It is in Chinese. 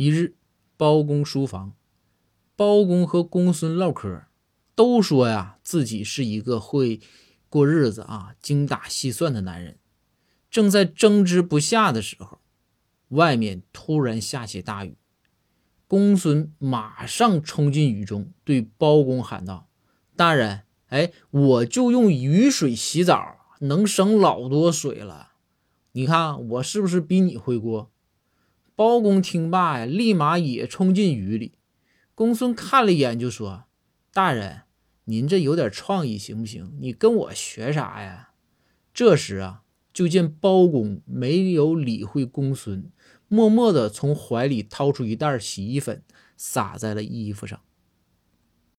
一日，包公书房，包公和公孙唠嗑，都说呀自己是一个会过日子啊、精打细算的男人。正在争执不下的时候，外面突然下起大雨。公孙马上冲进雨中，对包公喊道：“大人，哎，我就用雨水洗澡，能省老多水了。你看我是不是比你会过？”包公听罢呀，立马也冲进雨里。公孙看了一眼，就说：“大人，您这有点创意，行不行？你跟我学啥呀？”这时啊，就见包公没有理会公孙，默默地从怀里掏出一袋洗衣粉，撒在了衣服上。